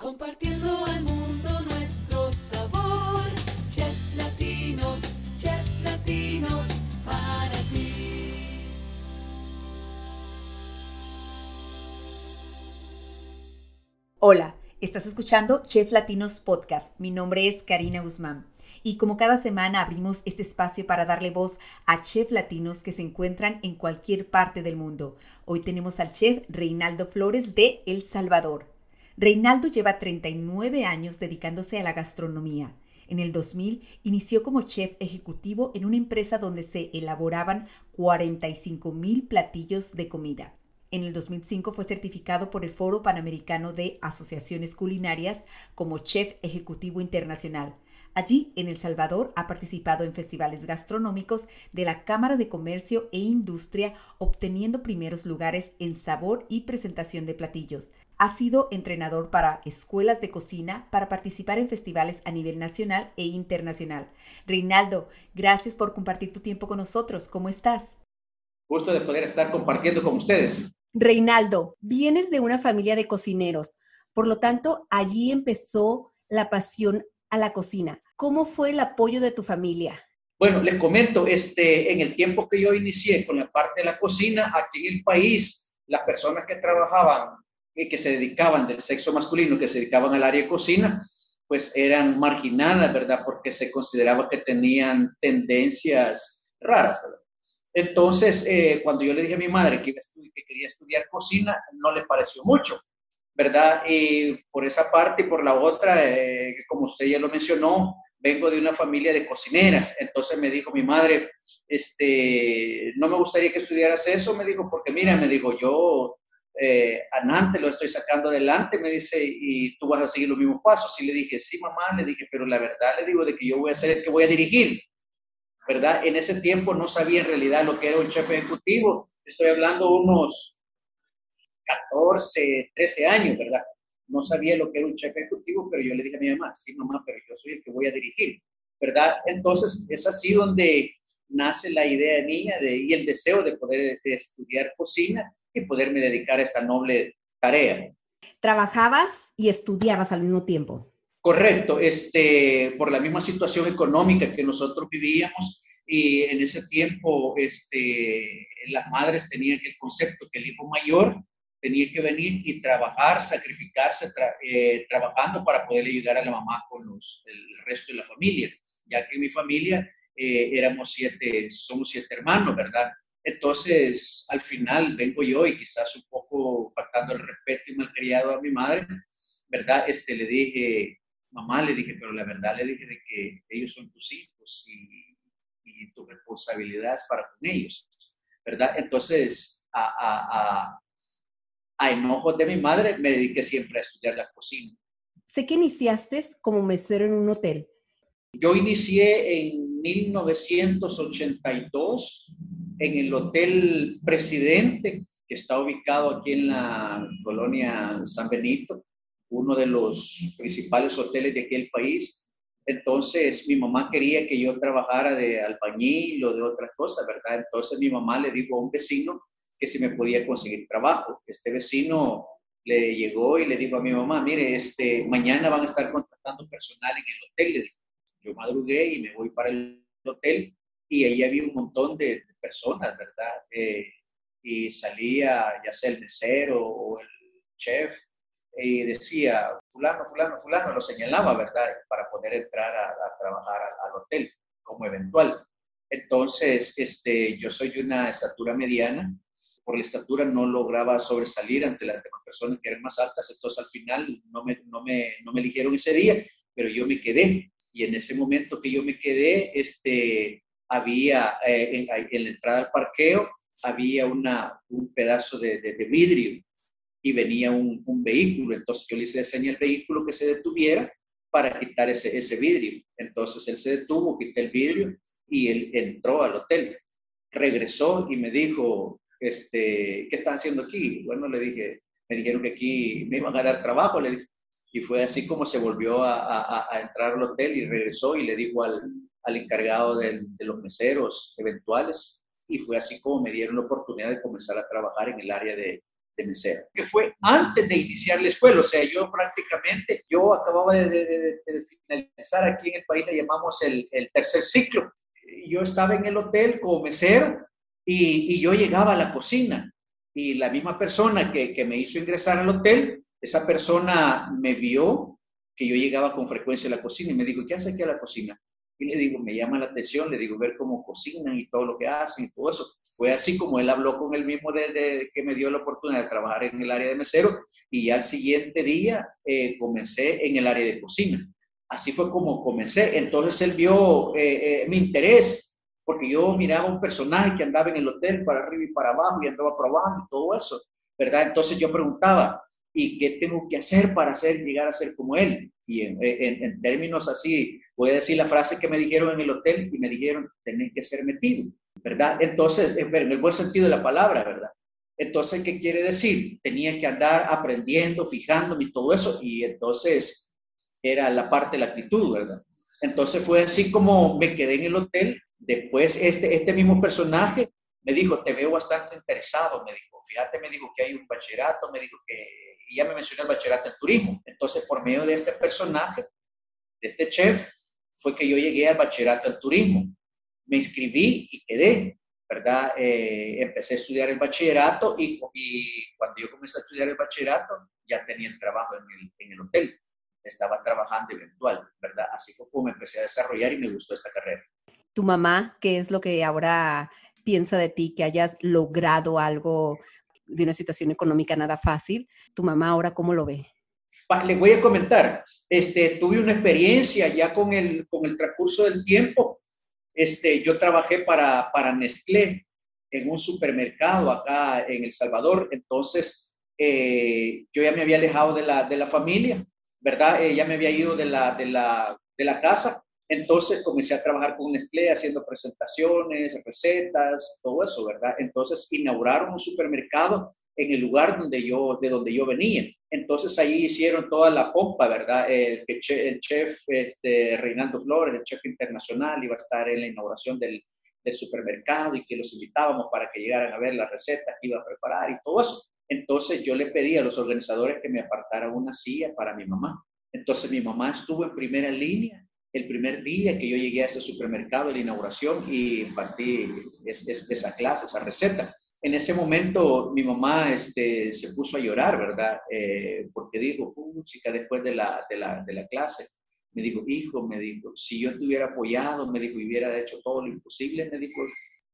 Compartiendo al mundo nuestro sabor. Chefs latinos, chefs latinos, para ti. Hola, estás escuchando Chef Latinos Podcast. Mi nombre es Karina Guzmán. Y como cada semana abrimos este espacio para darle voz a chef latinos que se encuentran en cualquier parte del mundo. Hoy tenemos al chef Reinaldo Flores de El Salvador. Reinaldo lleva 39 años dedicándose a la gastronomía. En el 2000 inició como chef ejecutivo en una empresa donde se elaboraban 45 mil platillos de comida. En el 2005 fue certificado por el Foro Panamericano de Asociaciones Culinarias como Chef Ejecutivo Internacional. Allí, en El Salvador, ha participado en festivales gastronómicos de la Cámara de Comercio e Industria, obteniendo primeros lugares en sabor y presentación de platillos. Ha sido entrenador para escuelas de cocina para participar en festivales a nivel nacional e internacional. Reinaldo, gracias por compartir tu tiempo con nosotros. ¿Cómo estás? Gusto de poder estar compartiendo con ustedes. Reinaldo, vienes de una familia de cocineros, por lo tanto, allí empezó la pasión a la cocina. ¿Cómo fue el apoyo de tu familia? Bueno, les comento, este, en el tiempo que yo inicié con la parte de la cocina, aquí en el país, las personas que trabajaban que se dedicaban del sexo masculino, que se dedicaban al área de cocina, pues eran marginadas, ¿verdad? Porque se consideraba que tenían tendencias raras, ¿verdad? Entonces, eh, cuando yo le dije a mi madre que, que quería estudiar cocina, no le pareció mucho. ¿verdad? Y por esa parte y por la otra, eh, como usted ya lo mencionó, vengo de una familia de cocineras. Entonces me dijo mi madre, este, no me gustaría que estudiaras eso, me dijo, porque mira, me dijo, yo eh, antes lo estoy sacando adelante, me dice, y tú vas a seguir los mismos pasos. Y le dije, sí, mamá, le dije, pero la verdad le digo de que yo voy a ser el que voy a dirigir, ¿verdad? En ese tiempo no sabía en realidad lo que era un chef ejecutivo. Estoy hablando unos 14, 13 años, ¿verdad? No sabía lo que era un chef ejecutivo, pero yo le dije a mi mamá, sí, mamá, pero yo soy el que voy a dirigir, ¿verdad? Entonces, es así donde nace la idea mía de, y el deseo de poder estudiar cocina y poderme dedicar a esta noble tarea. ¿Trabajabas y estudiabas al mismo tiempo? Correcto, este, por la misma situación económica que nosotros vivíamos y en ese tiempo este, las madres tenían el concepto que el hijo mayor tenía que venir y trabajar, sacrificarse eh, trabajando para poder ayudar a la mamá con los, el resto de la familia, ya que en mi familia eh, éramos siete, somos siete hermanos, ¿verdad? Entonces, al final vengo yo y quizás un poco faltando el respeto y malcriado a mi madre, ¿verdad? Este, le dije, mamá, le dije, pero la verdad le dije de que ellos son tus hijos y, y tu responsabilidad es para con ellos, ¿verdad? Entonces, a, a a enojos de mi madre, me dediqué siempre a estudiar la cocina. Sé que iniciaste como mesero en un hotel. Yo inicié en 1982 en el Hotel Presidente, que está ubicado aquí en la colonia San Benito, uno de los principales hoteles de aquí del país. Entonces mi mamá quería que yo trabajara de albañil o de otras cosas, ¿verdad? Entonces mi mamá le dijo a un vecino que si me podía conseguir trabajo. Este vecino le llegó y le dijo a mi mamá, mire, este, mañana van a estar contratando personal en el hotel. Le yo madrugué y me voy para el hotel y ahí había un montón de, personas, ¿verdad? Eh, y salía ya sea el mesero o el chef y decía, fulano, fulano, fulano, lo señalaba, ¿verdad? Para poder entrar a, trabajar al, hotel como eventual. Entonces, este, yo soy una estatura mediana, por la estatura no lograba sobresalir ante las personas que eran más altas, entonces al final no me, no me, no me eligieron ese día, pero yo me quedé. Y en ese momento que yo me quedé, este, había eh, en, la entrada al parqueo, había una, un pedazo de, de, vidrio y venía un, un, vehículo. Entonces yo le hice señal al vehículo que se detuviera para quitar ese, ese vidrio. Entonces él se detuvo, quité el vidrio y él entró al hotel. Regresó y me dijo, este, ¿qué estás haciendo aquí? Bueno, le dije, me dijeron que aquí me iban a dar trabajo, le dije, y fue así como se volvió a, a, entrar al hotel y regresó y le dijo al, al encargado de, de los meseros eventuales, y fue así como me dieron la oportunidad de comenzar a trabajar en el área de, de mesero, que fue antes de iniciar la escuela, o sea, yo prácticamente, yo acababa de, finalizar aquí en el país, le llamamos el, tercer ciclo. Yo estaba en el hotel como mesero y, y, yo llegaba a la cocina y la misma persona que, que me hizo ingresar al hotel, esa persona me vio que yo llegaba con frecuencia a la cocina y me dijo, ¿qué hace aquí a la cocina? Y le digo, me llama la atención, le digo, ver cómo cocinan y todo lo que hacen y todo eso. Fue así como él habló con él mismo de, que me dio la oportunidad de trabajar en el área de mesero y ya al siguiente día eh, comencé en el área de cocina. Así fue como comencé. Entonces él vio eh, eh, mi interés, porque yo miraba un personaje que andaba en el hotel para arriba y para abajo y andaba probando y todo eso, ¿verdad? Entonces yo preguntaba, ¿y qué tengo que hacer para hacer, llegar a ser como él? Y en, en, términos así, voy a decir la frase que me dijeron en el hotel y me dijeron, tenés que ser metido, ¿verdad? Entonces, en el buen sentido de la palabra, ¿verdad? Entonces, ¿qué quiere decir? Tenía que andar aprendiendo, fijándome y todo eso, y entonces era la parte de la actitud, ¿verdad? Entonces fue así como me quedé en el hotel. Después, este, este mismo personaje me dijo, te veo bastante interesado, me dijo, fíjate, me dijo que hay un bachillerato, me dijo que ya me mencioné el bachillerato en turismo. Entonces, por medio de este personaje, de este chef, fue que yo llegué al bachillerato en turismo. Me inscribí y quedé, ¿verdad? Eh, empecé a estudiar el bachillerato y, cuando yo comencé a estudiar el bachillerato, ya tenía el trabajo en el, en el hotel. Estaba trabajando eventual, ¿verdad? Así fue como empecé a desarrollar y me gustó esta carrera. ¿Tu mamá qué es lo que ahora piensa de ti, que hayas logrado algo de una situación económica nada fácil. ¿Tu mamá ahora cómo lo ve? Le voy a comentar, este, tuve una experiencia ya con el, con el transcurso del tiempo. Este, yo trabajé para, para Nestlé en un supermercado acá en El Salvador, entonces eh, yo ya me había alejado de la, de la familia, ¿verdad? Eh, ya me había ido de la, de la, de la casa entonces comencé a trabajar con Nestlé haciendo presentaciones, recetas, todo eso, ¿verdad? Entonces inauguraron un supermercado en el lugar donde yo, de donde yo venía. Entonces ahí hicieron toda la pompa, ¿verdad? El, chef este, Reinaldo Flores, el chef internacional, iba a estar en la inauguración del, del supermercado y que los invitábamos para que llegaran a ver las recetas que iba a preparar y todo eso. Entonces yo le pedí a los organizadores que me apartaran una silla para mi mamá. Entonces mi mamá estuvo en primera línea el primer día que yo llegué a ese supermercado la inauguración y impartí esa clase, esa receta. En ese momento mi mamá este, se puso a llorar, ¿verdad? Eh, porque dijo, chica, después de la, de, la, de la clase, me dijo, hijo, me dijo, si yo te hubiera apoyado, me dijo, hubiera hecho todo lo imposible, me dijo,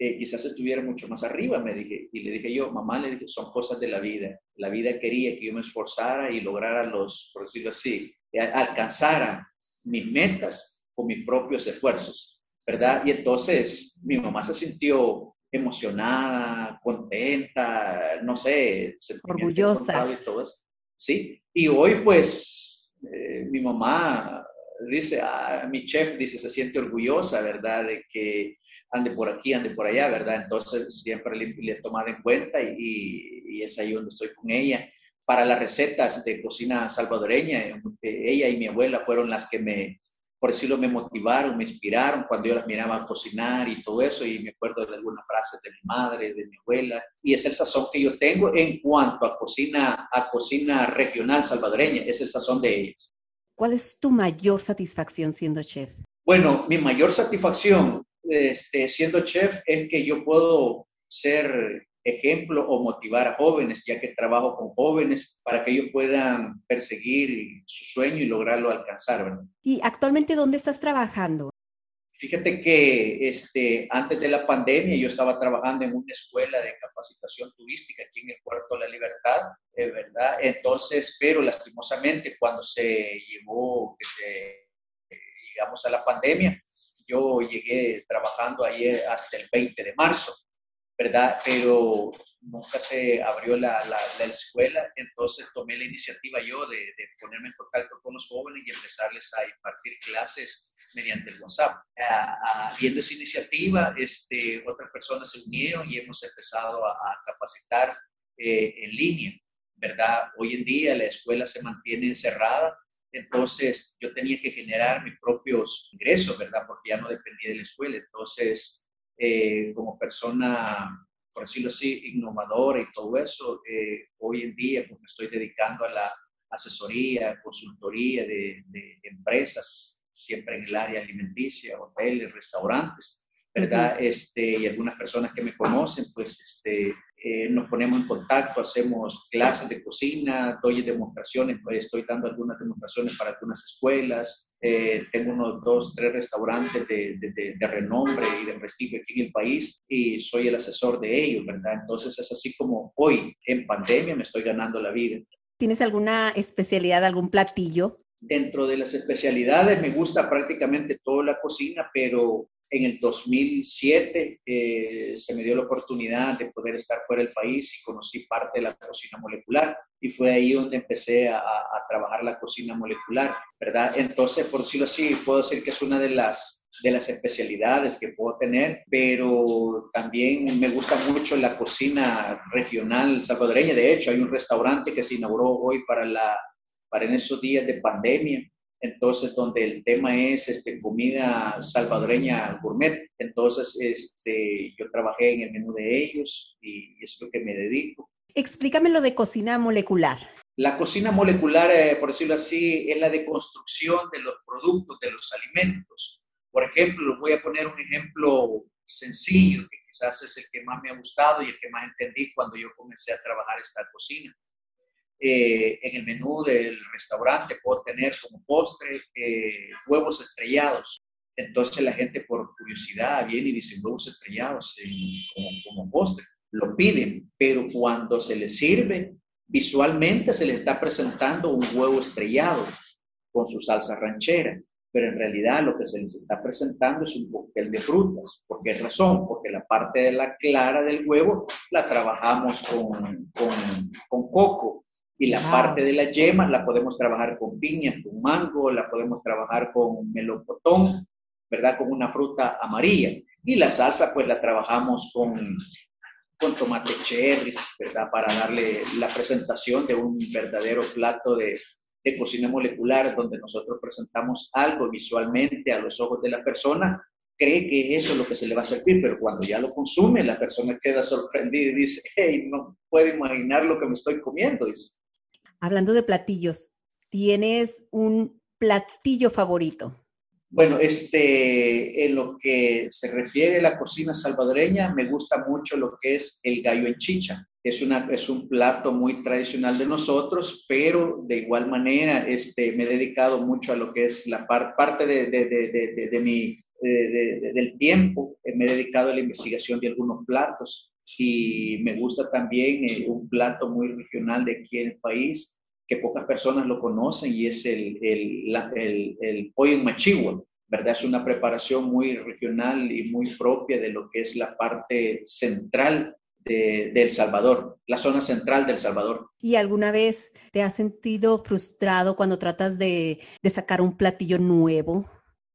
eh, quizás estuviera mucho más arriba, me dije. Y le dije yo, mamá, le dije, son cosas de la vida. La vida quería que yo me esforzara y lograra los, por decirlo así, alcanzara mis metas con mis propios esfuerzos, ¿verdad? Y entonces mi mamá se sintió emocionada, contenta, no sé, orgullosa. Y todo eso. Sí, y hoy pues eh, mi mamá dice, ah, mi chef dice, se siente orgullosa, ¿verdad? De que ande por aquí, ande por allá, ¿verdad? Entonces siempre le, he tomado en cuenta y, y, es ahí donde estoy con ella para las recetas de cocina salvadoreña. Ella y mi abuela fueron las que me, por decirlo, me motivaron, me inspiraron cuando yo las miraba cocinar y todo eso. Y me acuerdo de algunas frases de mi madre, de mi abuela. Y es el sazón que yo tengo en cuanto a cocina, a cocina regional salvadoreña. Es el sazón de ellas. ¿Cuál es tu mayor satisfacción siendo chef? Bueno, mi mayor satisfacción este, siendo chef es que yo puedo ser ejemplo o motivar a jóvenes, ya que trabajo con jóvenes para que ellos puedan perseguir su sueño y lograrlo alcanzar. ¿Y actualmente dónde estás trabajando? Fíjate que este, antes de la pandemia yo estaba trabajando en una escuela de capacitación turística aquí en el Puerto de la Libertad, ¿verdad? Entonces, pero lastimosamente cuando se llevó, que se, llegamos a la pandemia, yo llegué trabajando ahí hasta el 20 de marzo. ¿Verdad? Pero nunca se abrió la, la, escuela, entonces tomé la iniciativa yo de, de, ponerme en contacto con los jóvenes y empezarles a impartir clases mediante el WhatsApp. viendo esa iniciativa, este, otras personas se unieron y hemos empezado a, capacitar eh, en línea, ¿verdad? Hoy en día la escuela se mantiene encerrada, entonces yo tenía que generar mis propios ingresos, ¿verdad? Porque ya no dependía de la escuela, entonces eh, como persona por decirlo así, innovadora y todo eso, eh, hoy en día pues, me estoy dedicando a la asesoría, consultoría de, de empresas, siempre en el área alimenticia, hoteles, restaurantes, ¿verdad? este, y algunas personas que me conocen, pues este, eh, nos ponemos en contacto, hacemos clases de cocina, doy demostraciones, pues, estoy dando algunas demostraciones para algunas escuelas, eh, tengo unos dos, tres restaurantes de, de, de, renombre y de prestigio aquí en el país y soy el asesor de ellos, ¿verdad? Entonces es así como hoy, en pandemia, me estoy ganando la vida. ¿Tienes alguna especialidad, algún platillo? Dentro de las especialidades me gusta prácticamente toda la cocina, pero en el 2007 eh, se me dio la oportunidad de poder estar fuera del país y conocí parte de la cocina molecular y fue ahí donde empecé a, a, trabajar la cocina molecular, ¿verdad? Entonces, por decirlo así, puedo decir que es una de las, de las especialidades que puedo tener, pero también me gusta mucho la cocina regional salvadoreña. De hecho, hay un restaurante que se inauguró hoy para, la, para en esos días de pandemia entonces donde el tema es este, comida salvadoreña gourmet. Entonces este, yo trabajé en el menú de ellos y es lo que me dedico. Explícame lo de cocina molecular. La cocina molecular, eh, por decirlo así, es la deconstrucción de los productos, de los alimentos. Por ejemplo, voy a poner un ejemplo sencillo, que quizás es el que más me ha gustado y el que más entendí cuando yo comencé a trabajar esta cocina. Eh, en el menú del restaurante puedo tener como postre eh, huevos estrellados. Entonces la gente por curiosidad viene y dice huevos estrellados como, como postre. Lo piden, pero cuando se les sirve, visualmente se le está presentando un huevo estrellado con su salsa ranchera, pero en realidad lo que se les está presentando es un cóctel de frutas. ¿Por qué razón? Porque la parte de la clara del huevo la trabajamos con, con, con coco y la parte de la yema la podemos trabajar con piña, con mango, la podemos trabajar con melocotón, ¿verdad? Con una fruta amarilla. Y la salsa pues la trabajamos con, con tomate cherry, ¿verdad? Para darle la presentación de un verdadero plato de, de cocina molecular donde nosotros presentamos algo visualmente a los ojos de la persona cree que eso es lo que se le va a servir, pero cuando ya lo consume, la persona queda sorprendida y dice, hey, no puedo imaginar lo que me estoy comiendo. Dice hablando de platillos, ¿tienes un platillo favorito? Bueno, este, en lo que se refiere a la cocina salvadoreña, me gusta mucho lo que es el gallo en chicha. Es, una, es un plato muy tradicional de nosotros, pero de igual manera este, me he dedicado mucho a lo que es la par, parte de, de, de, de mi, del tiempo, me he dedicado a la investigación de algunos platos y me gusta también eh, un plato muy regional de aquí en el país que pocas personas lo conocen y es el, el, el, el pollo en ¿verdad? Es una preparación muy regional y muy propia de lo que es la parte central de, de, El Salvador, la zona central del Salvador. ¿Y alguna vez te has sentido frustrado cuando tratas de, de sacar un platillo nuevo?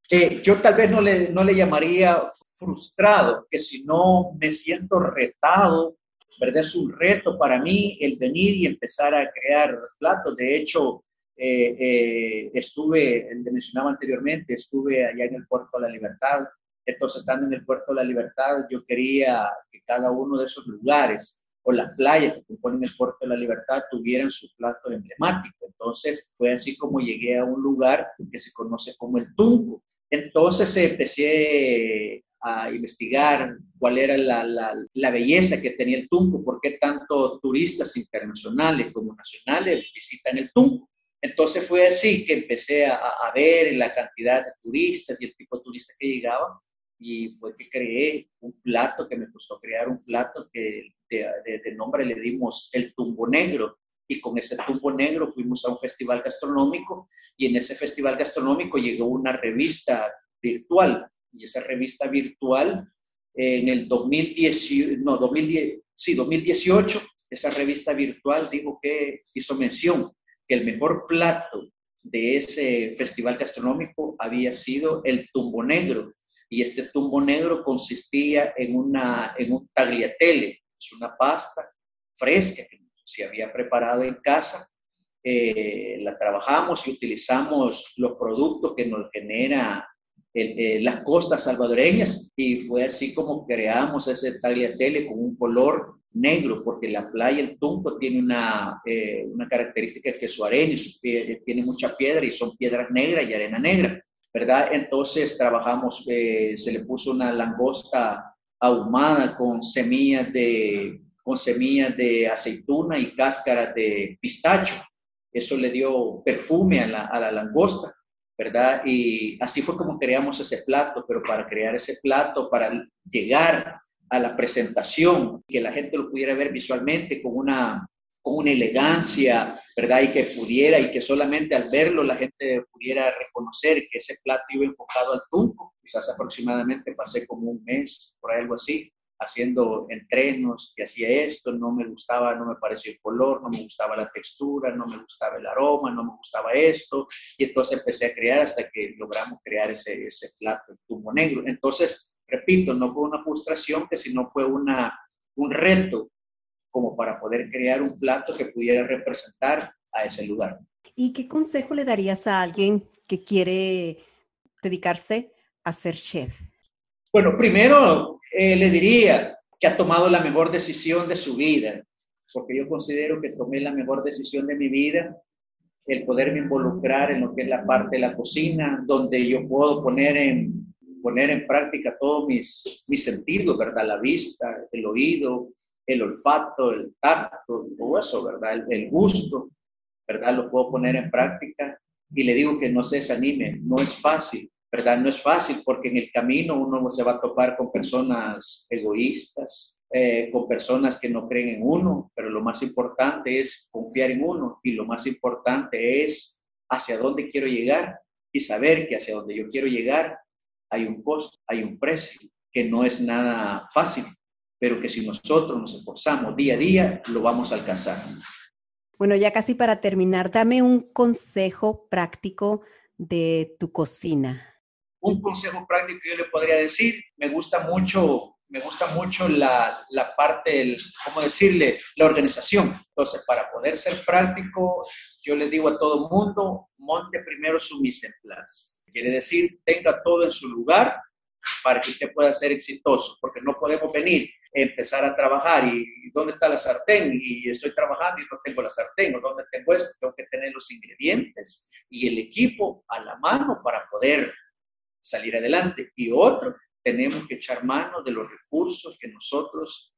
Eh, yo tal vez no le, no le llamaría frustrado, que si no me siento retado, ¿verdad? Es un reto para mí el venir y empezar a crear platos. De hecho, eh, eh, estuve, le mencionaba anteriormente, estuve allá en el Puerto de la Libertad. Entonces, estando en el Puerto de la Libertad, yo quería que cada uno de esos lugares o las playas que componen el Puerto de la Libertad tuvieran su plato emblemático. Entonces, fue así como llegué a un lugar que se conoce como el Tunco. Entonces empecé a investigar cuál era la, belleza que tenía el Tunco, por qué tanto turistas internacionales como nacionales visitan el Tunco. Entonces fue así que empecé a, ver la cantidad de turistas y el tipo de turistas que llegaban y fue que creé un plato, que me costó crear un plato que de, de nombre le dimos el Tumbo Negro, y con ese tumbo negro fuimos a un festival gastronómico y en ese festival gastronómico llegó una revista virtual y esa revista virtual en el 2018, no, 2010, sí, 2018, esa revista virtual dijo que hizo mención que el mejor plato de ese festival gastronómico había sido el tumbo negro y este tumbo negro consistía en, una, en un tagliatelle, es una pasta fresca que se había preparado en casa, eh, la trabajamos y utilizamos los productos que nos genera eh, las costas salvadoreñas y fue así como creamos ese tagliatelle con un color negro, porque la playa, el Tunco, tiene una, eh, una característica que su arena tiene mucha piedra y son piedras negras y arena negra, ¿verdad? Entonces trabajamos, eh, se le puso una langosta ahumada con semillas de, con semillas de aceituna y cáscaras de pistacho. Eso le dio perfume a la, a la langosta. ¿verdad? Y así fue como creamos ese plato, pero para crear ese plato, para llegar a la presentación, que la gente lo pudiera ver visualmente con una, con una elegancia, ¿verdad? Y que pudiera, y que solamente al verlo la gente pudiera reconocer que ese plato iba enfocado al tunco. Quizás aproximadamente pasé como un mes, por algo así, haciendo entrenos, que hacía esto, no me gustaba, no me parecía el color, no me gustaba la textura, no me gustaba el aroma, no me gustaba esto, y entonces empecé a crear hasta que logramos crear ese, ese plato, el tumbo negro. Entonces, repito, no fue una frustración, que sino fue una, un reto como para poder crear un plato que pudiera representar a ese lugar. ¿Y qué consejo le darías a alguien que quiere dedicarse a ser chef? Bueno, primero eh, le diría que ha tomado la mejor decisión de su vida, porque yo considero que tomé la mejor decisión de mi vida, el poderme involucrar en lo que es la parte de la cocina, donde yo puedo poner en, poner en práctica todos mis, mis sentidos, ¿verdad? La vista, el oído, el olfato, el tacto, todo eso, ¿verdad? El, el gusto, ¿verdad? Lo puedo poner en práctica y le digo que no se desanime, no es fácil, ¿verdad? No es fácil porque en el camino uno se va a topar con personas egoístas, eh, con personas que no creen en uno, pero lo más importante es confiar en uno y lo más importante es hacia dónde quiero llegar y saber que hacia dónde yo quiero llegar hay un costo, hay un precio, que no es nada fácil, pero que si nosotros nos esforzamos día a día, lo vamos a alcanzar. Bueno, ya casi para terminar, dame un consejo práctico de tu cocina un consejo práctico que yo le podría decir, me gusta mucho, me gusta mucho la, la parte, el, ¿cómo decirle? La organización. Entonces, para poder ser práctico, yo le digo a todo mundo, monte primero su mise en place. Quiere decir, tenga todo en su lugar para que usted pueda ser exitoso, porque no podemos venir empezar a trabajar y dónde está la sartén y estoy trabajando y no tengo la sartén o dónde tengo esto, tengo que tener los ingredientes y el equipo a la mano para poder salir adelante. Y otro, tenemos que echar mano de los recursos que nosotros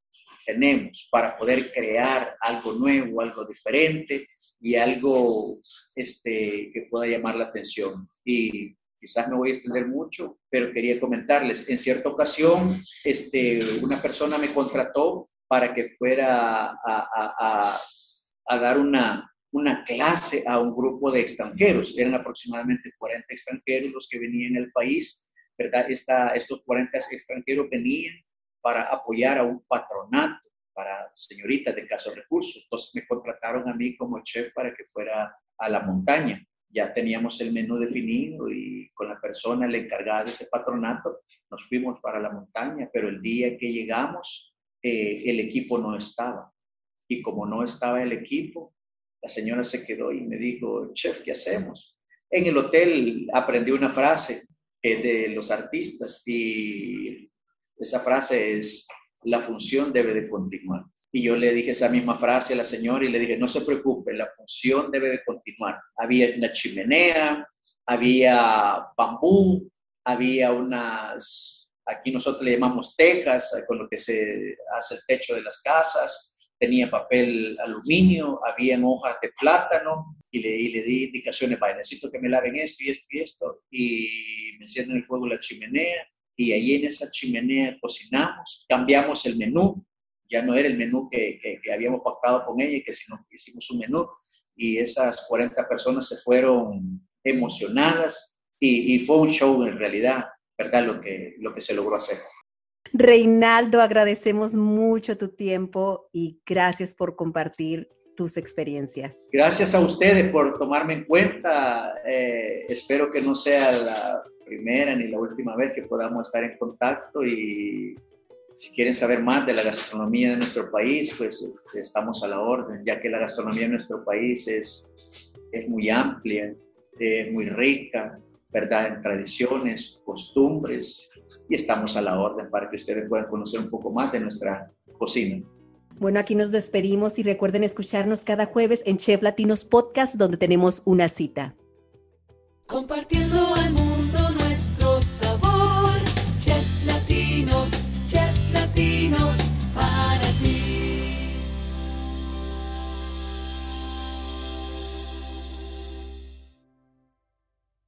tenemos para poder crear algo nuevo, algo diferente y algo este, que pueda llamar la atención. Y quizás me voy a extender mucho, pero quería comentarles, en cierta ocasión, este, una persona me contrató para que fuera a, a dar una, una clase a un grupo de extranjeros. Eran aproximadamente 40 extranjeros los que venían al país, ¿verdad? Esta, estos 40 extranjeros venían para apoyar a un patronato para señoritas de caso recursos. Entonces me contrataron a mí como chef para que fuera a la montaña. Ya teníamos el menú definido y con la persona, la encargada de ese patronato, nos fuimos para la montaña, pero el día que llegamos, eh, el equipo no estaba. Y como no estaba el equipo, la señora se quedó y me dijo, chef, ¿qué hacemos? En el hotel aprendí una frase de los artistas y esa frase es, la función debe de continuar. Y yo le dije esa misma frase a la señora y le dije, no se preocupe, la función debe de continuar. Había una chimenea, había bambú, había unas, aquí nosotros le llamamos tejas, con lo que se hace el techo de las casas, tenía papel aluminio, había hojas de plátano y le, le di indicaciones, vaya, necesito que me laven esto y esto y esto, y me encienden el fuego la chimenea, y ahí en esa chimenea cocinamos, cambiamos el menú, ya no era el menú que, que, habíamos pactado con ella, que sino que hicimos un menú, y esas 40 personas se fueron emocionadas, y, y fue un show en realidad, ¿verdad? Lo que, lo que se logró hacer. Reinaldo, agradecemos mucho tu tiempo y gracias por compartir tus experiencias. Gracias a ustedes por tomarme en cuenta. Eh, espero que no sea la primera ni la última vez que podamos estar en contacto y si quieren saber más de la gastronomía de nuestro país, pues estamos a la orden, ya que la gastronomía de nuestro país es, es muy amplia, es muy rica, ¿verdad? En tradiciones, costumbres, y estamos a la orden para que ustedes puedan conocer un poco más de nuestra cocina. Bueno, aquí nos despedimos y recuerden escucharnos cada jueves en Chef Latinos Podcast, donde tenemos una cita. Compartiendo al mundo.